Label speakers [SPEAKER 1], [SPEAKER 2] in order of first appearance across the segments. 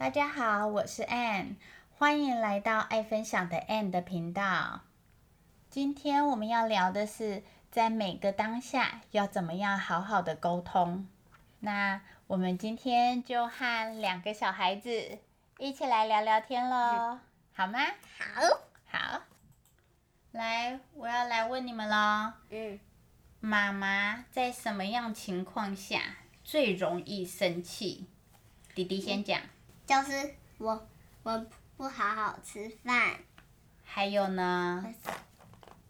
[SPEAKER 1] 大家好，我是 Ann，欢迎来到爱分享的 Ann 的频道。今天我们要聊的是，在每个当下要怎么样好好的沟通。那我们今天就和两个小孩子一起来聊聊天喽，好吗？
[SPEAKER 2] 好，
[SPEAKER 1] 好，来，我要来问你们喽。
[SPEAKER 2] 嗯，
[SPEAKER 1] 妈妈在什么样情况下最容易生气？弟弟先讲。
[SPEAKER 2] 就是我我不好好吃饭，
[SPEAKER 1] 还有呢？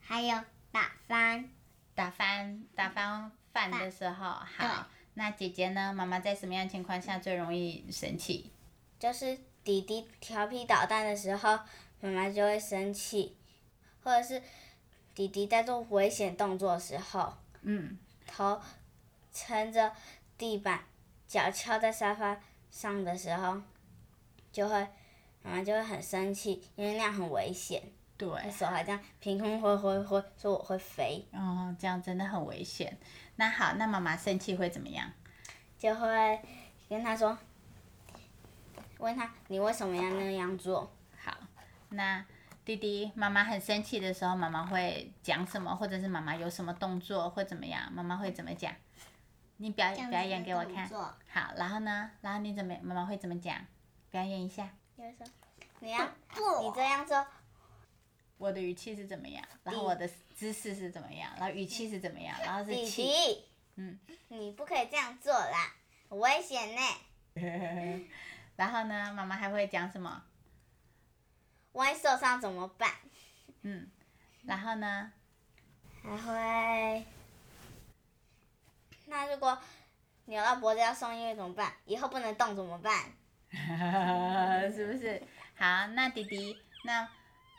[SPEAKER 2] 还有打翻，
[SPEAKER 1] 打翻打翻饭的时候，好。那姐姐呢？妈妈在什么样情况下最容易生气？
[SPEAKER 2] 就是弟弟调皮捣蛋的时候，妈妈就会生气，或者是弟弟在做危险动作的时候，
[SPEAKER 1] 嗯，
[SPEAKER 2] 头撑着地板，脚翘在沙发上的时候。就会，妈妈就会很生气，因为那样很危险。
[SPEAKER 1] 对。
[SPEAKER 2] 手还这样凭空挥挥挥，说我会飞。
[SPEAKER 1] 哦，这样真的很危险。那好，那妈妈生气会怎么样？
[SPEAKER 2] 就会跟他说，问他你为什么要那样做？
[SPEAKER 1] 好，那弟弟妈妈很生气的时候，妈妈会讲什么，或者是妈妈有什么动作或怎么样？妈妈会怎么讲？你表表演给我看。好，然后呢？然后你怎么妈妈会怎么讲？表演一下。
[SPEAKER 2] 你要你这样做，
[SPEAKER 1] 我的语气是怎么样？然后我的姿势是怎么样？然后语气是怎么样？然后是
[SPEAKER 2] 气。嗯。你不可以这样做啦，危险呢。
[SPEAKER 1] 然后呢？妈妈还会讲什么？
[SPEAKER 2] 万一受伤怎么办？
[SPEAKER 1] 嗯。然后呢？
[SPEAKER 2] 还会。那如果扭到脖子要送医院怎么办？以后不能动怎么办？
[SPEAKER 1] 是不是？好，那弟弟，那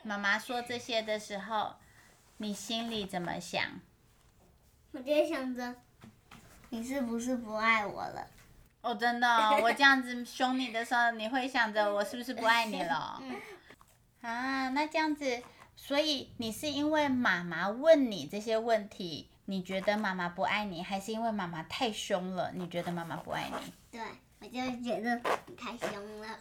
[SPEAKER 1] 妈妈说这些的时候，你心里怎么想？
[SPEAKER 2] 我就想着，你是不是不爱我了？
[SPEAKER 1] 哦，真的，我这样子凶你的时候，你会想着我是不是不爱你了？啊，那这样子，所以你是因为妈妈问你这些问题，你觉得妈妈不爱你，还是因为妈妈太凶了，你觉得妈妈不爱你？
[SPEAKER 2] 对。我就觉得你太凶了，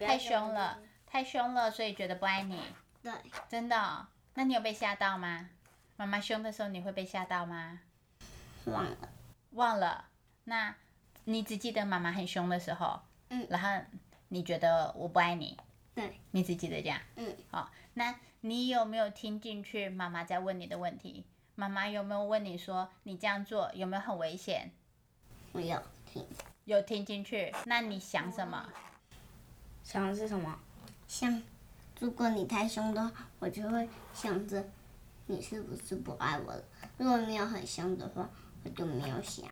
[SPEAKER 1] 太凶了，太凶了，所以觉得不爱你。
[SPEAKER 2] 对。
[SPEAKER 1] 真的？那你有被吓到吗？妈妈凶的时候你会被吓到吗？
[SPEAKER 2] 忘了。
[SPEAKER 1] 忘了？那你只记得妈妈很凶的时候。
[SPEAKER 2] 嗯。
[SPEAKER 1] 然后你觉得我不爱你。
[SPEAKER 2] 对。
[SPEAKER 1] 你只记得这样。
[SPEAKER 2] 嗯。
[SPEAKER 1] 好，那你有没有听进去妈妈在问你的问题？妈妈有没有问你说你这样做有没有很危险？
[SPEAKER 2] 没有听。
[SPEAKER 1] 有听进去？那你想什么？
[SPEAKER 2] 想的是什么？想，如果你太凶的话，我就会想着你是不是不爱我了。如果没有很凶的话，我就没有想。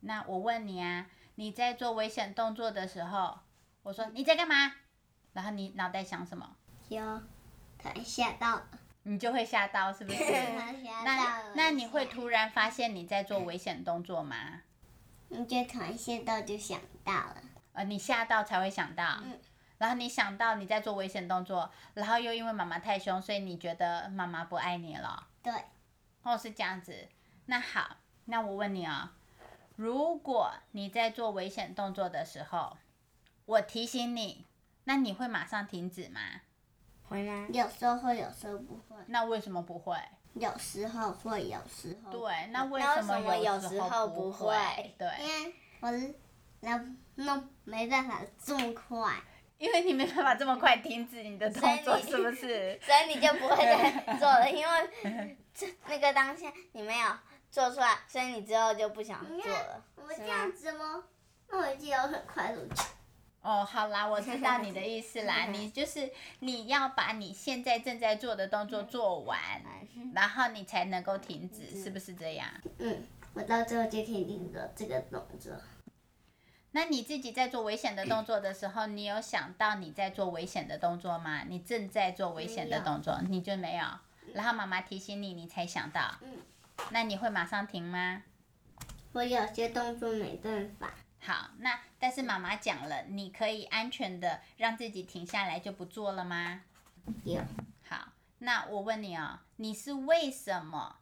[SPEAKER 1] 那我问你啊，你在做危险动作的时候，我说你在干嘛？然后你脑袋想什么？
[SPEAKER 2] 有，他吓到了。
[SPEAKER 1] 你就会吓到，是不是？那那你会突然发现你在做危险动作吗？
[SPEAKER 2] 你就突然吓到就想到了，
[SPEAKER 1] 呃，你吓到才会想到，
[SPEAKER 2] 嗯，
[SPEAKER 1] 然后你想到你在做危险动作，然后又因为妈妈太凶，所以你觉得妈妈不爱你了，
[SPEAKER 2] 对，
[SPEAKER 1] 哦是这样子，那好，那我问你啊，如果你在做危险动作的时候，我提醒你，那你会马上停止吗？
[SPEAKER 2] 会吗？有时候会，有时候不会。
[SPEAKER 1] 那为什么不会？
[SPEAKER 2] 有时候会，有时候
[SPEAKER 1] 对，那为什么有时候不会？对，
[SPEAKER 2] 因为我那那没办法这么快，
[SPEAKER 1] 因为你没办法这么快停止你的动作，是不是？
[SPEAKER 2] 所以你就不会再做了，因为这那个当下你没有做出来，所以你之后就不想做了。我这样子吗？那我已经有很快的。
[SPEAKER 1] 哦，好啦，我知道你的意思啦。你就是你要把你现在正在做的动作做完，然后你才能够停止，是不是这样？
[SPEAKER 2] 嗯，我到最后就可以停止这个动作。
[SPEAKER 1] 那你自己在做危险的动作的时候，你有想到你在做危险的动作吗？你正在做危险的动作，你就没有。然后妈妈提醒你，你才想到。
[SPEAKER 2] 嗯。
[SPEAKER 1] 那你会马上停吗？
[SPEAKER 2] 我有些动作没办法。
[SPEAKER 1] 好，那但是妈妈讲了，你可以安全的让自己停下来就不做了吗？
[SPEAKER 2] 有。
[SPEAKER 1] 好，那我问你哦，你是为什么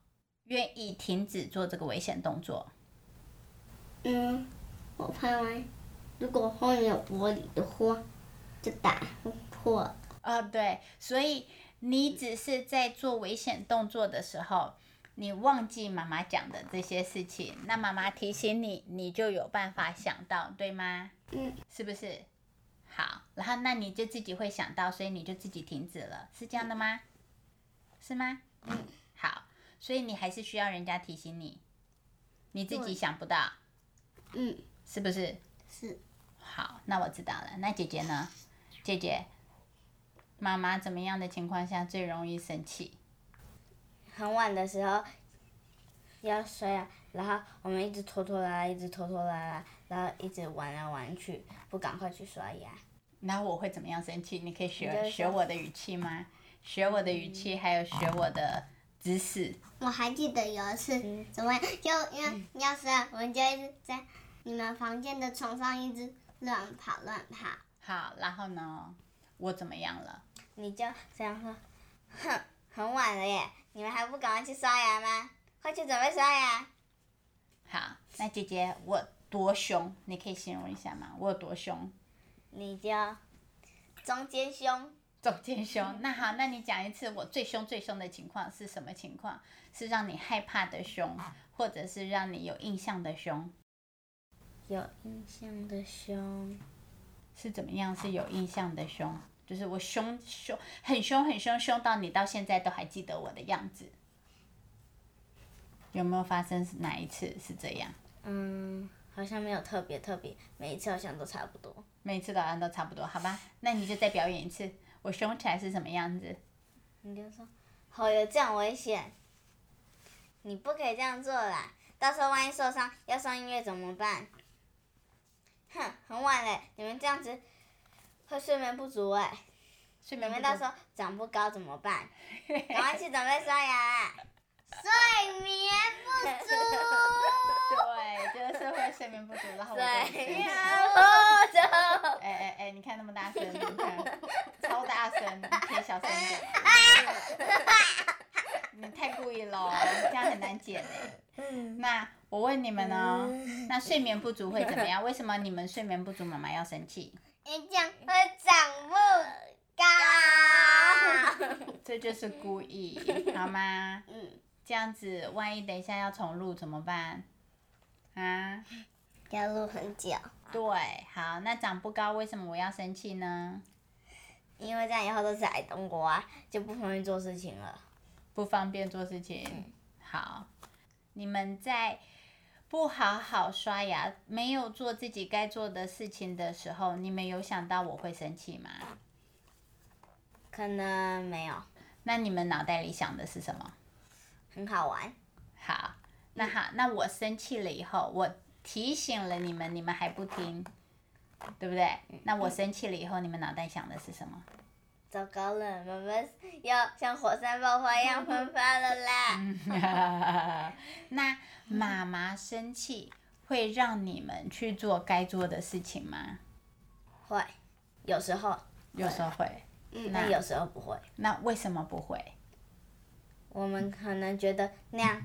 [SPEAKER 1] 愿意停止做这个危险动作？
[SPEAKER 2] 嗯，我怕完如果后面有玻璃的话，就打破。
[SPEAKER 1] 啊，对，所以你只是在做危险动作的时候，你忘记妈妈讲的这些事情，那妈妈提醒你，你就有办法想到，对吗？
[SPEAKER 2] 嗯，
[SPEAKER 1] 是不是？好，然后那你就自己会想到，所以你就自己停止了，是这样的吗？是吗？
[SPEAKER 2] 嗯，
[SPEAKER 1] 好，所以你还是需要人家提醒你，你自己想不到，
[SPEAKER 2] 嗯，
[SPEAKER 1] 是不是？
[SPEAKER 2] 是。
[SPEAKER 1] 好，那我知道了。那姐姐呢？姐姐，妈妈怎么样的情况下最容易生气？
[SPEAKER 3] 很晚的时候要睡啊，然后我们一直拖拖拉拉，一直拖拖拉拉，然后一直玩来玩去，不赶快去刷牙。
[SPEAKER 1] 然后我会怎么样生气？你可以学学我的语气吗？学我的语气，还有学我的姿势。
[SPEAKER 2] 我还记得有一次，
[SPEAKER 3] 嗯
[SPEAKER 2] 怎么样？就因为要是啊我们就一直在你们房间的床上一直乱跑乱跑。
[SPEAKER 1] 好，然后呢？我怎么样了？
[SPEAKER 3] 你就这样说，哼，很晚了耶，你们还不赶快去刷牙吗？快去准备刷牙。
[SPEAKER 1] 好，那姐姐我多凶？你可以形容一下吗？我有多凶？
[SPEAKER 3] 你就中间凶，
[SPEAKER 1] 中间凶。那好，那你讲一次我最凶最凶的情况是什么情况？是让你害怕的凶，或者是让你有印象的凶？
[SPEAKER 3] 有印象的凶，
[SPEAKER 1] 是怎么样？是有印象的凶，就是我凶凶很凶很凶，凶到你到现在都还记得我的样子。有没有发生哪一次是这样？
[SPEAKER 3] 嗯，好像没有特别特别，每一次好像都差不多。
[SPEAKER 1] 每次好像都差不多，好吧？那你就再表演一次，我凶起来是什么样子？
[SPEAKER 3] 你就说，好有这样危险，你不可以这样做啦，到时候万一受伤要上医院怎么办？哼，很晚了，你们这样子会睡眠不足哎，你
[SPEAKER 1] 睡眠不足
[SPEAKER 3] 们到时候长不高怎么办？赶快去准备刷牙啦！
[SPEAKER 2] 睡眠不足。
[SPEAKER 1] 对，就是会睡眠不足，然后
[SPEAKER 3] 睡眠不足。
[SPEAKER 1] 哎哎哎，你看那么大声，你看超大声，你可以小声一点。你太故意了，这样很难剪哎。那我问你们哦，那睡眠不足会怎么样？为什么你们睡眠不足，妈妈要生气？
[SPEAKER 2] 你这样会长不高。
[SPEAKER 1] 这就是故意，好吗？
[SPEAKER 2] 嗯，
[SPEAKER 1] 这样子，万一等一下要重录怎么办？啊？
[SPEAKER 2] 要录很久。
[SPEAKER 1] 对，好，那长不高，为什么我要生气呢？
[SPEAKER 3] 因为这样以后都是矮冬瓜啊，就不方便做事情了。
[SPEAKER 1] 不方便做事情。好，你们在不好好刷牙、没有做自己该做的事情的时候，你们有想到我会生气吗？
[SPEAKER 3] 可能没有，
[SPEAKER 1] 那你们脑袋里想的是什么？
[SPEAKER 3] 很好玩。
[SPEAKER 1] 好，那好，那我生气了以后，我提醒了你们，你们还不听，对不对？那我生气了以后，你们脑袋想的是什么？
[SPEAKER 3] 糟糕了，妈妈要像火山爆发一样喷发了啦！
[SPEAKER 1] 那妈妈生气会让你们去做该做的事情吗？
[SPEAKER 3] 会，有时候，
[SPEAKER 1] 有时候会。
[SPEAKER 3] 那有时候不会。
[SPEAKER 1] 那为什么不会？
[SPEAKER 3] 我们可能觉得那样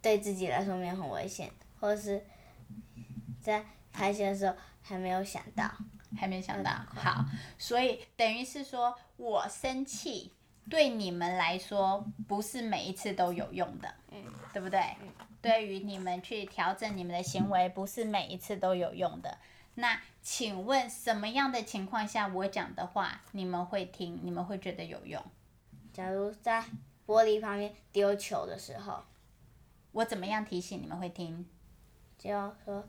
[SPEAKER 3] 对自己来说没有很危险，或者是在拍戏的时候还没有想到。
[SPEAKER 1] 还没想到。好，所以等于是说我生气对你们来说不是每一次都有用的，
[SPEAKER 3] 嗯，
[SPEAKER 1] 对不对？对于你们去调整你们的行为，不是每一次都有用的。那请问什么样的情况下我讲的话你们会听，你们会觉得有用？
[SPEAKER 3] 假如在玻璃旁边丢球的时候，
[SPEAKER 1] 我怎么样提醒你们会听？
[SPEAKER 3] 就说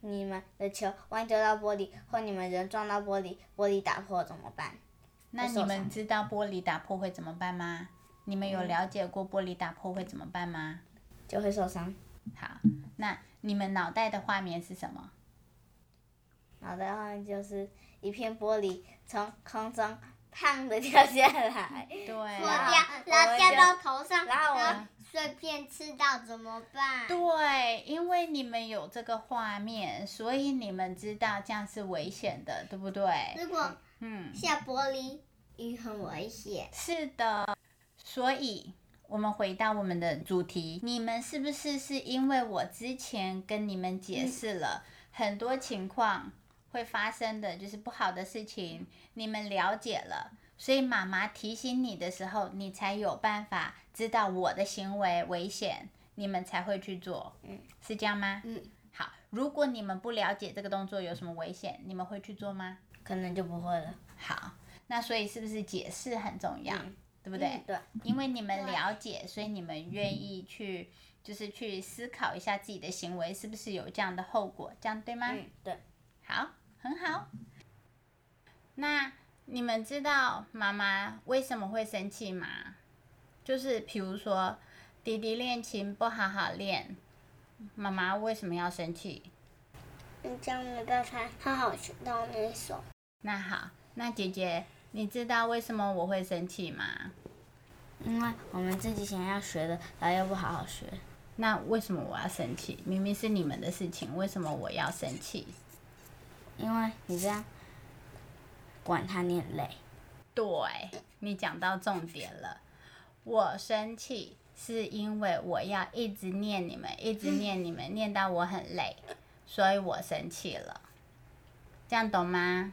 [SPEAKER 3] 你们的球万一丢到玻璃，或你们人撞到玻璃，玻璃打破怎么办？
[SPEAKER 1] 那你们知道玻璃打破会怎么办吗？你们有了解过玻璃打破会怎么办吗？
[SPEAKER 3] 就会受伤。
[SPEAKER 1] 好，那你们脑袋的画面是什么？
[SPEAKER 3] 脑袋画面就是一片玻璃从空中砰的掉下来，
[SPEAKER 1] 对
[SPEAKER 2] 破
[SPEAKER 1] 啊，
[SPEAKER 2] 掉，然后掉到头上，
[SPEAKER 3] 然后我
[SPEAKER 2] 然后碎片吃到怎么办？
[SPEAKER 1] 对，因为你们有这个画面，所以你们知道这样是危险的，对不对？
[SPEAKER 2] 如果
[SPEAKER 1] 嗯，
[SPEAKER 2] 下玻璃雨很危险。
[SPEAKER 1] 是的。所以，我们回到我们的主题，你们是不是是因为我之前跟你们解释了很多情况，会发生的就是不好的事情，你们了解了，所以妈妈提醒你的时候，你才有办法知道我的行为危险，你们才会去做。
[SPEAKER 2] 嗯，
[SPEAKER 1] 是这样吗？
[SPEAKER 2] 嗯，
[SPEAKER 1] 好。如果你们不了解这个动作有什么危险，你们会去做吗？
[SPEAKER 3] 可能就不会了。
[SPEAKER 1] 好，那所以是不是解释很重要？
[SPEAKER 3] 嗯
[SPEAKER 1] 对不对？
[SPEAKER 3] 嗯对，
[SPEAKER 1] 因为你们了解，所以你们愿意去，就是去思考一下自己的行为是不是有这样的后果，这样对吗？
[SPEAKER 3] 嗯对，
[SPEAKER 1] 好，很好。那你们知道妈妈为什么会生气吗？就是比如说弟弟练琴不好好练，妈妈为什么要生气？
[SPEAKER 2] 你这样没办法好好学到那一首。
[SPEAKER 1] 那好，那姐姐，你知道为什么我会生气吗？
[SPEAKER 3] 因为我们自己想要学的，然后又不好好学。
[SPEAKER 1] 那为什么我要生气？明明是你们的事情，为什么我要生气？
[SPEAKER 3] 因为你这样管他，你很累。
[SPEAKER 1] 对你讲到重点了，我生气是因为我要一直念你们，一直念你们，念到我很累，所以我生气了。这样懂吗？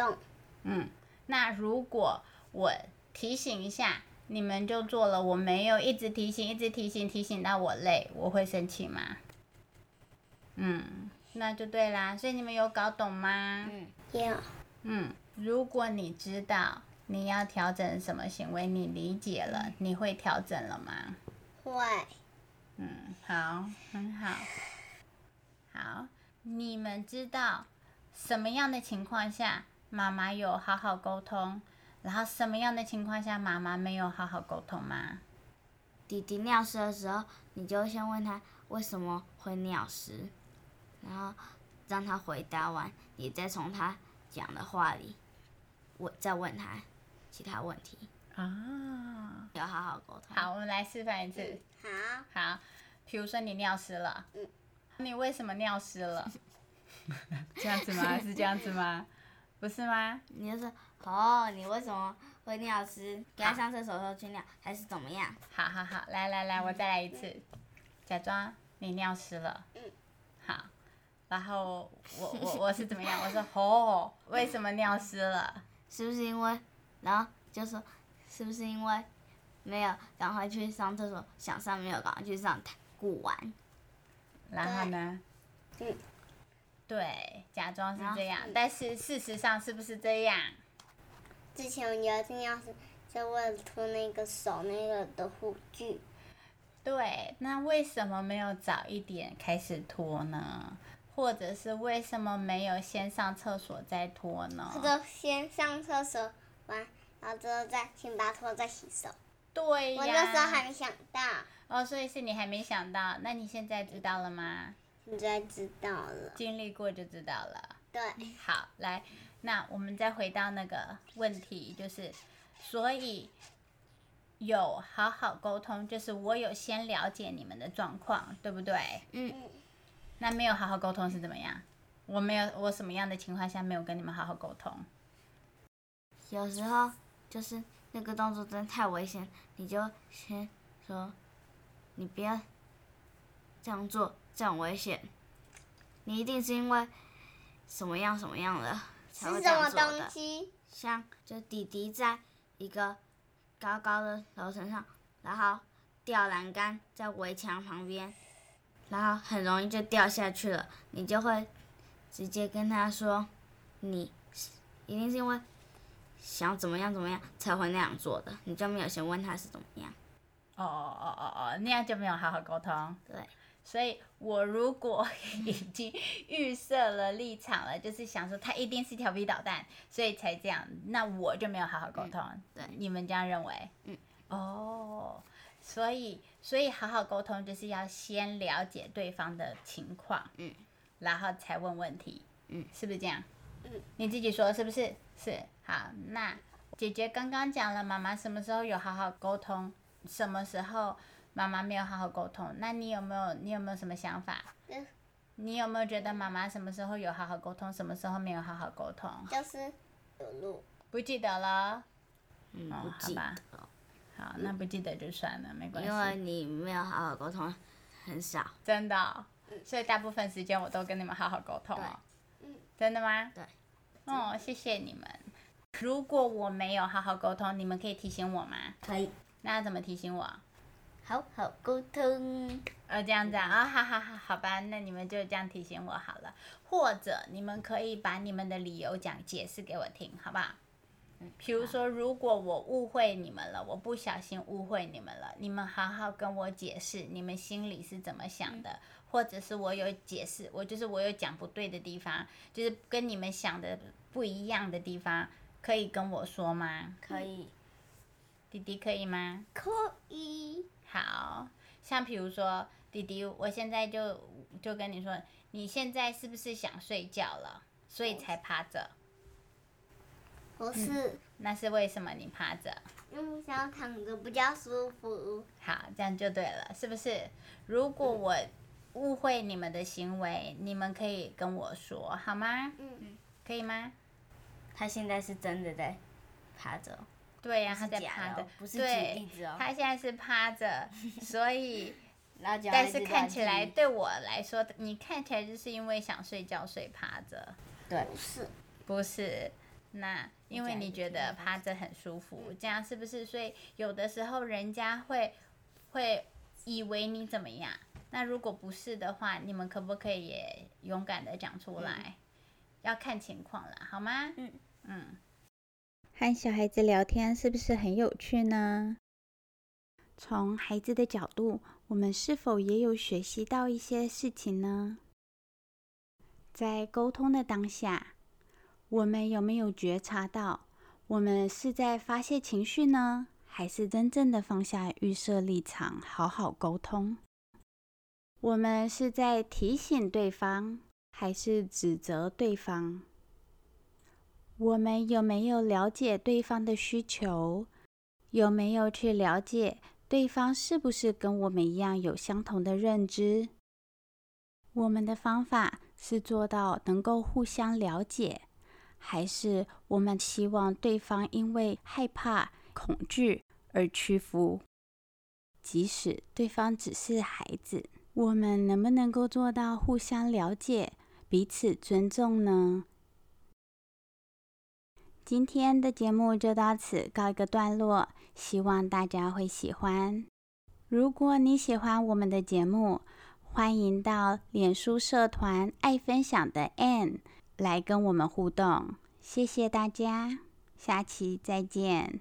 [SPEAKER 2] 懂。
[SPEAKER 1] 嗯，那如果我提醒一下，你们就做了，我没有一直提醒，一直提醒，提醒到我累，我会生气吗？嗯，那就对啦。所以你们有搞懂吗？
[SPEAKER 3] 嗯，
[SPEAKER 2] 有。
[SPEAKER 1] 嗯，如果你知道你要调整什么行为，你理解了，你会调整了吗？
[SPEAKER 2] 会。
[SPEAKER 1] 嗯，好，很好。好，你们知道什么样的情况下妈妈有好好沟通，然后什么样的情况下妈妈没有好好沟通吗？
[SPEAKER 3] 弟弟尿湿的时候，你就先问他为什么会尿湿，然后让他回答完，你再从他讲的话里，我再问他其他问题，
[SPEAKER 1] 啊，
[SPEAKER 3] 要好好沟通。
[SPEAKER 1] 好，我们来示范一次。
[SPEAKER 2] 好。
[SPEAKER 1] 好，比如说你尿湿了，
[SPEAKER 2] 嗯
[SPEAKER 1] 你为什么尿湿了？这样子吗？是这样子吗？不是吗？
[SPEAKER 3] 你就说哦，你为什么会尿湿？给他上厕所的时候去尿，还是怎么样？
[SPEAKER 1] 好好好，来来来，我再来一次，假装你尿湿了。
[SPEAKER 2] 嗯。
[SPEAKER 1] 好，然后我我我是怎么样？我说 哦，为什么尿湿了？
[SPEAKER 3] 是不是因为？然后就说是不是因为没有赶快去上厕所，想上没有赶快去上，顾完。
[SPEAKER 1] 然后呢？
[SPEAKER 2] 嗯。
[SPEAKER 1] 对，假装是这样，但是事实上是不是这样？
[SPEAKER 2] 之前有一次要是就为了脱那个手那个的护具，
[SPEAKER 1] 对，那为什么没有早一点开始脱呢？或者是为什么没有先上厕所再脱呢？
[SPEAKER 2] 或者先上厕所完，然后之后再先把脱再洗手。
[SPEAKER 1] 对呀。
[SPEAKER 2] 我那时候还没想到，
[SPEAKER 1] 哦，所以是你还没想到，那你现在知道了吗？
[SPEAKER 2] 现在知道了。
[SPEAKER 1] 经历过就知道了。
[SPEAKER 2] 对，
[SPEAKER 1] 好，来，那我们再回到那个问题，就是，所以有好好沟通，就是我有先了解你们的状况，对不对？
[SPEAKER 3] 嗯，
[SPEAKER 1] 那没有好好沟通是怎么样？我没有，我什么样的情况下没有跟你们好好沟通？
[SPEAKER 3] 有时候就是那个动作真的太危险，你就先说，你不要这样做，这样危险。你一定是因为什么样什么样的才会这
[SPEAKER 2] 是什么
[SPEAKER 3] 样做的
[SPEAKER 2] 东。西？
[SPEAKER 3] 像就弟弟在一个高高的楼层上，然后吊栏杆在围墙旁边，然后很容易就掉下去了。你就会直接跟他说，你一定是因为想怎么样怎么样才会那样做的，你就没有先问他是怎么样。
[SPEAKER 1] 哦哦哦哦哦，那样就没有好好沟通。
[SPEAKER 3] 对，
[SPEAKER 1] 所以我如果 已经预设了立场了，就是想说他一定是调皮捣蛋，所以才这样，那我就没有好好沟通。
[SPEAKER 3] 对
[SPEAKER 1] 你们这样认为？
[SPEAKER 3] 嗯。
[SPEAKER 1] 哦，所以所以好好沟通就是要先了解对方的情况，
[SPEAKER 3] 嗯，
[SPEAKER 1] 然后才问问题，
[SPEAKER 3] 嗯，
[SPEAKER 1] 是不是这样？
[SPEAKER 2] 嗯，
[SPEAKER 1] 你自己说是不是？是。好，那姐姐刚刚讲了，妈妈什么时候有好好沟通，什么时候妈妈没有好好沟通？那你有没有你有没有什么想法？
[SPEAKER 2] 嗯
[SPEAKER 1] 你有没有觉得妈妈什么时候有好好沟通，什么时候没有好好沟通？
[SPEAKER 2] 就是有路。
[SPEAKER 1] 不记得了。
[SPEAKER 3] 嗯，
[SPEAKER 1] 哦
[SPEAKER 3] 不记
[SPEAKER 1] 好吧
[SPEAKER 3] 得，
[SPEAKER 1] 好，那不记得就算了，没关系
[SPEAKER 3] 因为。你没有好好沟通，很少。
[SPEAKER 1] 真的哦、所以大部分时间我都跟你们好好沟通哦。真的吗？
[SPEAKER 3] 对。
[SPEAKER 1] 哦，谢谢你们。如果我没有好好沟通，你们可以提醒我吗？
[SPEAKER 2] 可以。
[SPEAKER 1] 那要怎么提醒我？
[SPEAKER 3] 好好沟通。
[SPEAKER 1] 呃，这样子啊，好好好，好吧，那你们就这样提醒我好了。或者你们可以把你们的理由讲解释给我听，好不好？嗯。比如说，如果我误会你们了，我不小心误会你们了，你们好好跟我解释，你们心里是怎么想的？或者是我有解释，我就是我有讲不对的地方，就是跟你们想的不一样的地方，可以跟我说吗？
[SPEAKER 3] 可以。
[SPEAKER 1] 弟弟可以吗？
[SPEAKER 2] 可以。
[SPEAKER 1] 好像比如说，弟弟，我现在就就跟你说，你现在是不是想睡觉了，所以才趴着？
[SPEAKER 2] 不是。
[SPEAKER 1] 那是为什么你趴着？
[SPEAKER 2] 因为想躺着比较舒服。
[SPEAKER 1] 好，这样就对了，是不是？如果我误会你们的行为，你们可以跟我说，好吗？嗯。可以吗？
[SPEAKER 3] 他现在是真的在趴着。
[SPEAKER 1] 对呀，他在趴着，
[SPEAKER 3] 不是举例子哦。
[SPEAKER 1] 他现在是趴着，所以，
[SPEAKER 3] 但
[SPEAKER 1] 是看起来对我来说，你看起来就是因为想睡觉睡趴着。
[SPEAKER 3] 对，
[SPEAKER 2] 不是，
[SPEAKER 1] 不是，那因为你觉得趴着很舒服，这样是不是？所以有的时候人家会会以为你怎么样？那如果不是的话，你们可不可以也勇敢的讲出来？要看情况了，好吗？嗯嗯。和小孩子聊天是不是很有趣呢？从孩子的角度，我们是否也有学习到一些事情呢？在沟通的当下，我们有没有觉察到，我们是在发泄情绪呢，还是真正的放下预设立场，好好沟通？我们是在提醒对方，还是指责对方？我们有没有了解对方的需求？有没有去了解对方是不是跟我们一样有相同的认知？我们的方法是做到能够互相了解，还是我们希望对方因为害怕、恐惧而屈服？即使对方只是孩子，我们能不能够做到互相了解、彼此尊重呢？今天的节目就到此告一个段落，希望大家会喜欢。如果你喜欢我们的节目，欢迎到脸书社团“爱分享的 Ann” 来跟我们互动。谢谢大家，下期再见。